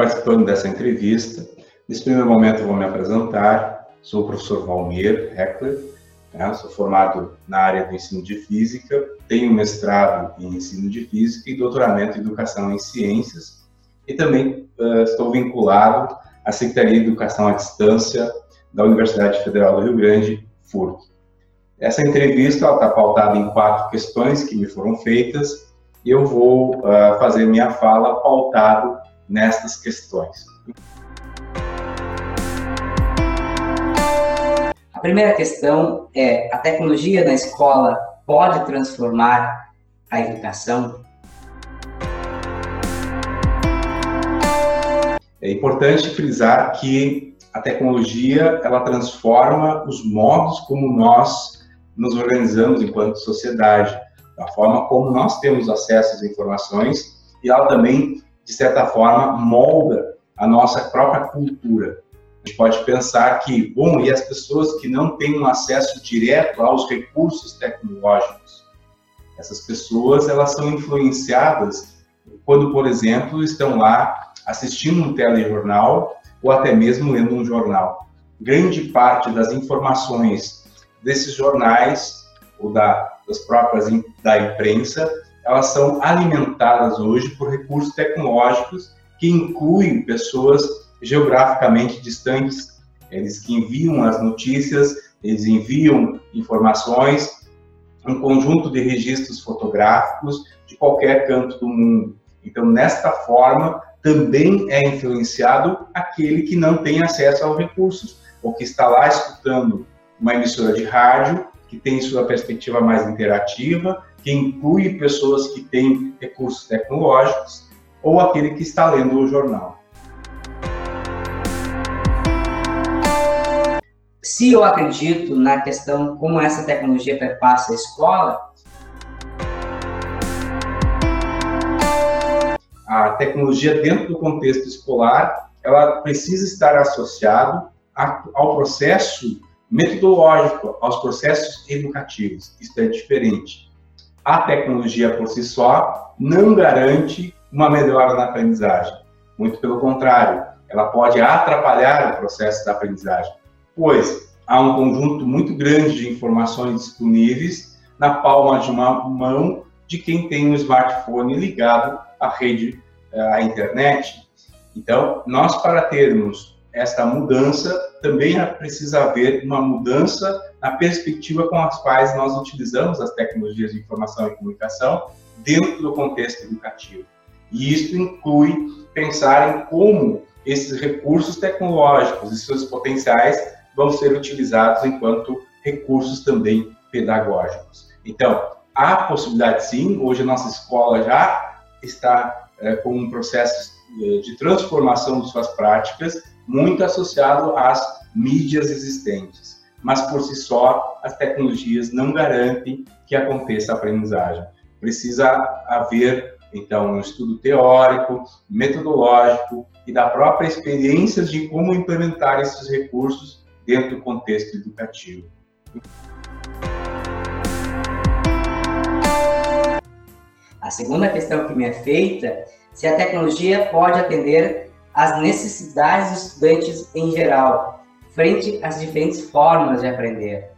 participando dessa entrevista. Nesse primeiro momento, vou me apresentar. Sou o professor Valmir Heckler, né? sou formado na área do ensino de física, tenho mestrado em ensino de física e doutoramento em educação em ciências, e também uh, estou vinculado à Secretaria de Educação à Distância da Universidade Federal do Rio Grande, FURC. Essa entrevista está pautada em quatro questões que me foram feitas e eu vou uh, fazer minha fala pautado nestas questões. A primeira questão é: a tecnologia na escola pode transformar a educação? É importante frisar que a tecnologia ela transforma os modos como nós nos organizamos enquanto sociedade da forma como nós temos acesso às informações e ela também, de certa forma, molda a nossa própria cultura. A gente pode pensar que, bom, e as pessoas que não têm um acesso direto aos recursos tecnológicos? Essas pessoas, elas são influenciadas quando, por exemplo, estão lá assistindo um telejornal ou até mesmo lendo um jornal. Grande parte das informações desses jornais ou da, das próprias da imprensa, elas são alimentadas hoje por recursos tecnológicos que incluem pessoas geograficamente distantes, eles que enviam as notícias, eles enviam informações, um conjunto de registros fotográficos de qualquer canto do mundo. Então, nesta forma, também é influenciado aquele que não tem acesso aos recursos, ou que está lá escutando uma emissora de rádio que tem sua perspectiva mais interativa, que inclui pessoas que têm recursos tecnológicos, ou aquele que está lendo o jornal. Se eu acredito na questão como essa tecnologia perpassa a escola, a tecnologia dentro do contexto escolar, ela precisa estar associado ao processo metodológico aos processos educativos. Isso é diferente. A tecnologia por si só não garante uma melhora na aprendizagem. Muito pelo contrário, ela pode atrapalhar o processo da aprendizagem, pois há um conjunto muito grande de informações disponíveis na palma de uma mão de quem tem um smartphone ligado à rede, eh, à internet. Então, nós para termos essa mudança, também precisa haver uma mudança na perspectiva com as quais nós utilizamos as tecnologias de informação e comunicação dentro do contexto educativo. E isso inclui pensar em como esses recursos tecnológicos e seus potenciais vão ser utilizados enquanto recursos também pedagógicos. Então, há possibilidade sim, hoje a nossa escola já está é, com um processo de transformação de suas práticas muito associado às mídias existentes. Mas por si só, as tecnologias não garantem que aconteça a aprendizagem. Precisa haver, então, um estudo teórico, metodológico e da própria experiência de como implementar esses recursos dentro do contexto educativo. A segunda questão que me é feita, se a tecnologia pode atender as necessidades dos estudantes em geral, frente às diferentes formas de aprender.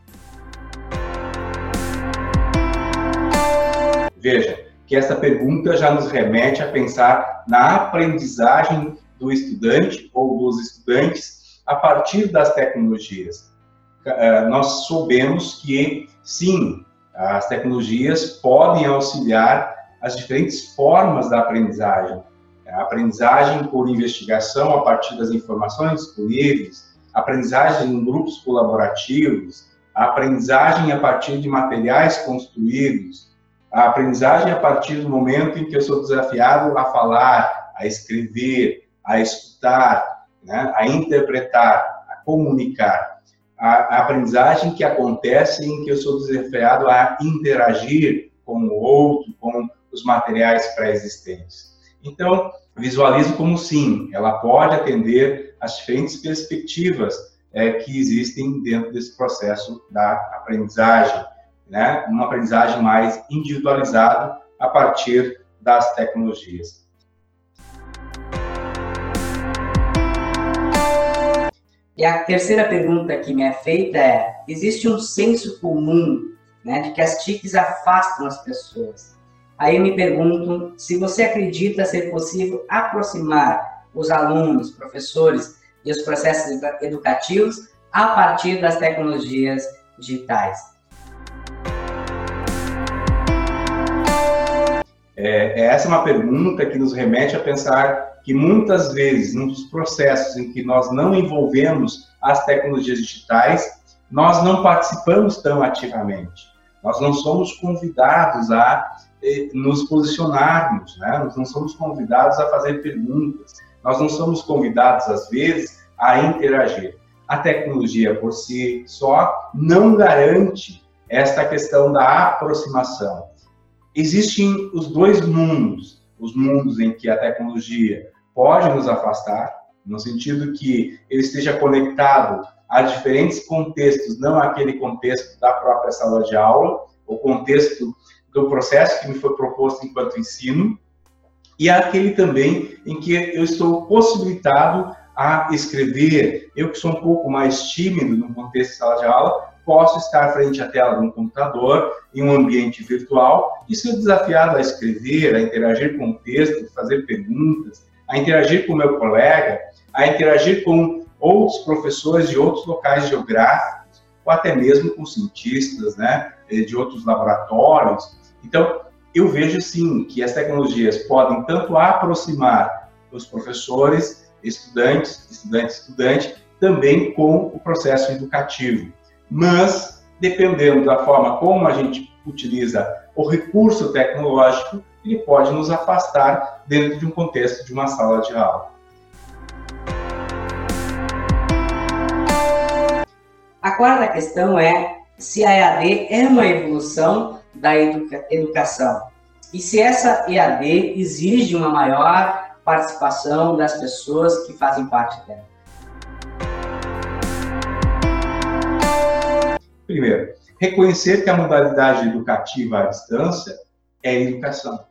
Veja que essa pergunta já nos remete a pensar na aprendizagem do estudante ou dos estudantes a partir das tecnologias. Eh, nós soubemos que, sim, as tecnologias podem auxiliar as diferentes formas da aprendizagem, a aprendizagem por investigação a partir das informações disponíveis, aprendizagem em grupos colaborativos, a aprendizagem a partir de materiais construídos, a aprendizagem a partir do momento em que eu sou desafiado a falar, a escrever, a escutar, né, a interpretar, a comunicar. A, a aprendizagem que acontece em que eu sou desafiado a interagir com o outro, com os materiais pré-existentes. Então, visualizo como sim, ela pode atender as diferentes perspectivas é, que existem dentro desse processo da aprendizagem, né? Uma aprendizagem mais individualizada a partir das tecnologias. E a terceira pergunta que me é feita é: existe um senso comum né, de que as TICs afastam as pessoas? Aí me pergunto se você acredita ser possível aproximar os alunos, professores e os processos educativos a partir das tecnologias digitais. É, essa é uma pergunta que nos remete a pensar que muitas vezes, nos processos em que nós não envolvemos as tecnologias digitais, nós não participamos tão ativamente. Nós não somos convidados a eh, nos posicionarmos, né? nós não somos convidados a fazer perguntas, nós não somos convidados, às vezes, a interagir. A tecnologia por si só não garante esta questão da aproximação. Existem os dois mundos, os mundos em que a tecnologia pode nos afastar, no sentido que ele esteja conectado a diferentes contextos, não aquele contexto da própria sala de aula, o contexto do processo que me foi proposto enquanto ensino, e aquele também em que eu estou possibilitado a escrever. Eu que sou um pouco mais tímido no contexto de sala de aula, posso estar frente à tela de um computador em um ambiente virtual e ser desafiado a escrever, a interagir com o texto, fazer perguntas, a interagir com o meu colega, a interagir com outros professores de outros locais geográficos, ou até mesmo com cientistas, né, de outros laboratórios. Então, eu vejo sim que as tecnologias podem tanto aproximar os professores, estudantes, estudante, estudante, também com o processo educativo. Mas, dependendo da forma como a gente utiliza o recurso tecnológico, ele pode nos afastar dentro de um contexto de uma sala de aula. A quarta questão é se a EAD é uma evolução da educa educação e se essa EAD exige uma maior participação das pessoas que fazem parte dela. Primeiro, reconhecer que a modalidade educativa à distância é educação.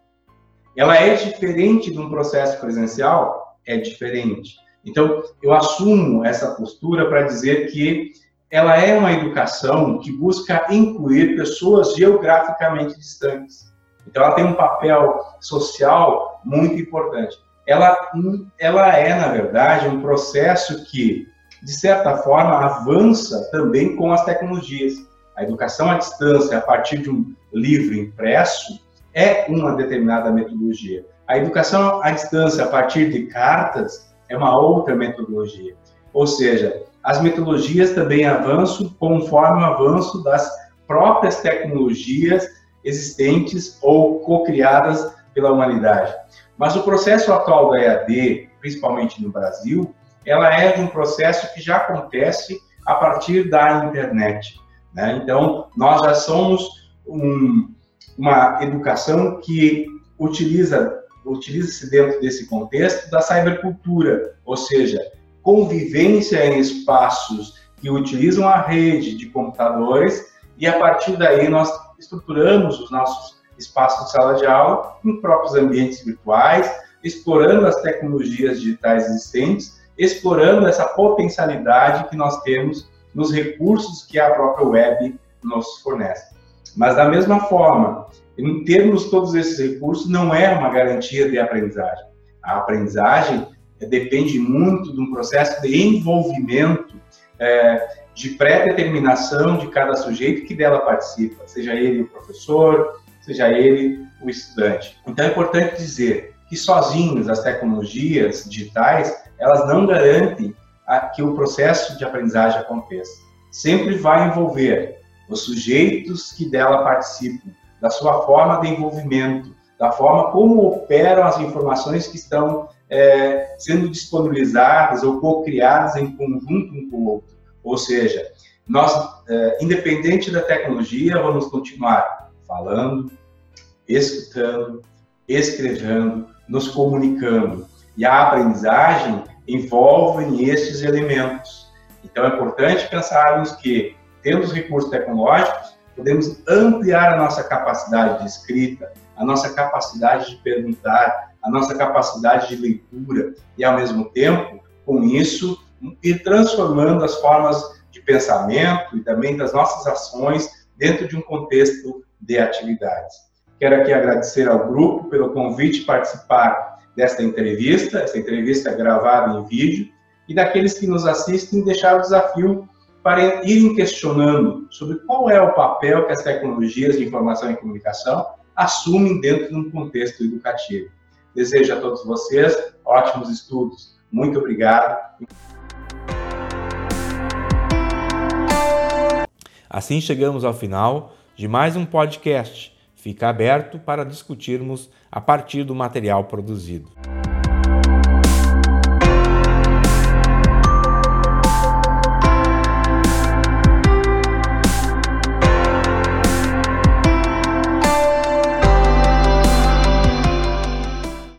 Ela é diferente de um processo presencial? É diferente. Então, eu assumo essa postura para dizer que ela é uma educação que busca incluir pessoas geograficamente distantes. Então, ela tem um papel social muito importante. Ela, ela é, na verdade, um processo que, de certa forma, avança também com as tecnologias. A educação à distância, a partir de um livro impresso, é uma determinada metodologia. A educação à distância, a partir de cartas, é uma outra metodologia. Ou seja, as metodologias também avançam conforme o avanço das próprias tecnologias existentes ou co-criadas pela humanidade. Mas o processo atual da EAD, principalmente no Brasil, ela é de um processo que já acontece a partir da internet. Né? Então, nós já somos um, uma educação que utiliza utiliza-se dentro desse contexto da cybercultura, ou seja, convivência em espaços que utilizam a rede de computadores e a partir daí nós estruturamos os nossos espaços de sala de aula em próprios ambientes virtuais, explorando as tecnologias digitais existentes, explorando essa potencialidade que nós temos nos recursos que a própria web nos fornece. Mas da mesma forma, em termos todos esses recursos, não é uma garantia de aprendizagem. A aprendizagem depende muito de um processo de envolvimento, é, de pré-determinação de cada sujeito que dela participa, seja ele o professor, seja ele o estudante. Então é importante dizer que sozinhos as tecnologias digitais, elas não garantem que o processo de aprendizagem aconteça. Sempre vai envolver os sujeitos que dela participam, da sua forma de envolvimento, da forma como operam as informações que estão é, sendo disponibilizadas ou co-criadas em conjunto um com o outro. Ou seja, nós, é, independente da tecnologia, vamos continuar falando, escutando, escrevendo, nos comunicando. E a aprendizagem envolve estes elementos. Então, é importante pensarmos que, tendo os recursos tecnológicos, podemos ampliar a nossa capacidade de escrita, a nossa capacidade de perguntar, a nossa capacidade de leitura e, ao mesmo tempo, com isso, ir transformando as formas de pensamento e também das nossas ações dentro de um contexto de atividades. Quero aqui agradecer ao grupo pelo convite participar desta entrevista, essa entrevista é gravada em vídeo, e daqueles que nos assistem deixar o desafio para irem questionando sobre qual é o papel que as tecnologias de informação e comunicação assumem dentro de um contexto educativo. Desejo a todos vocês ótimos estudos. Muito obrigado. Assim chegamos ao final de mais um podcast. Fica aberto para discutirmos a partir do material produzido.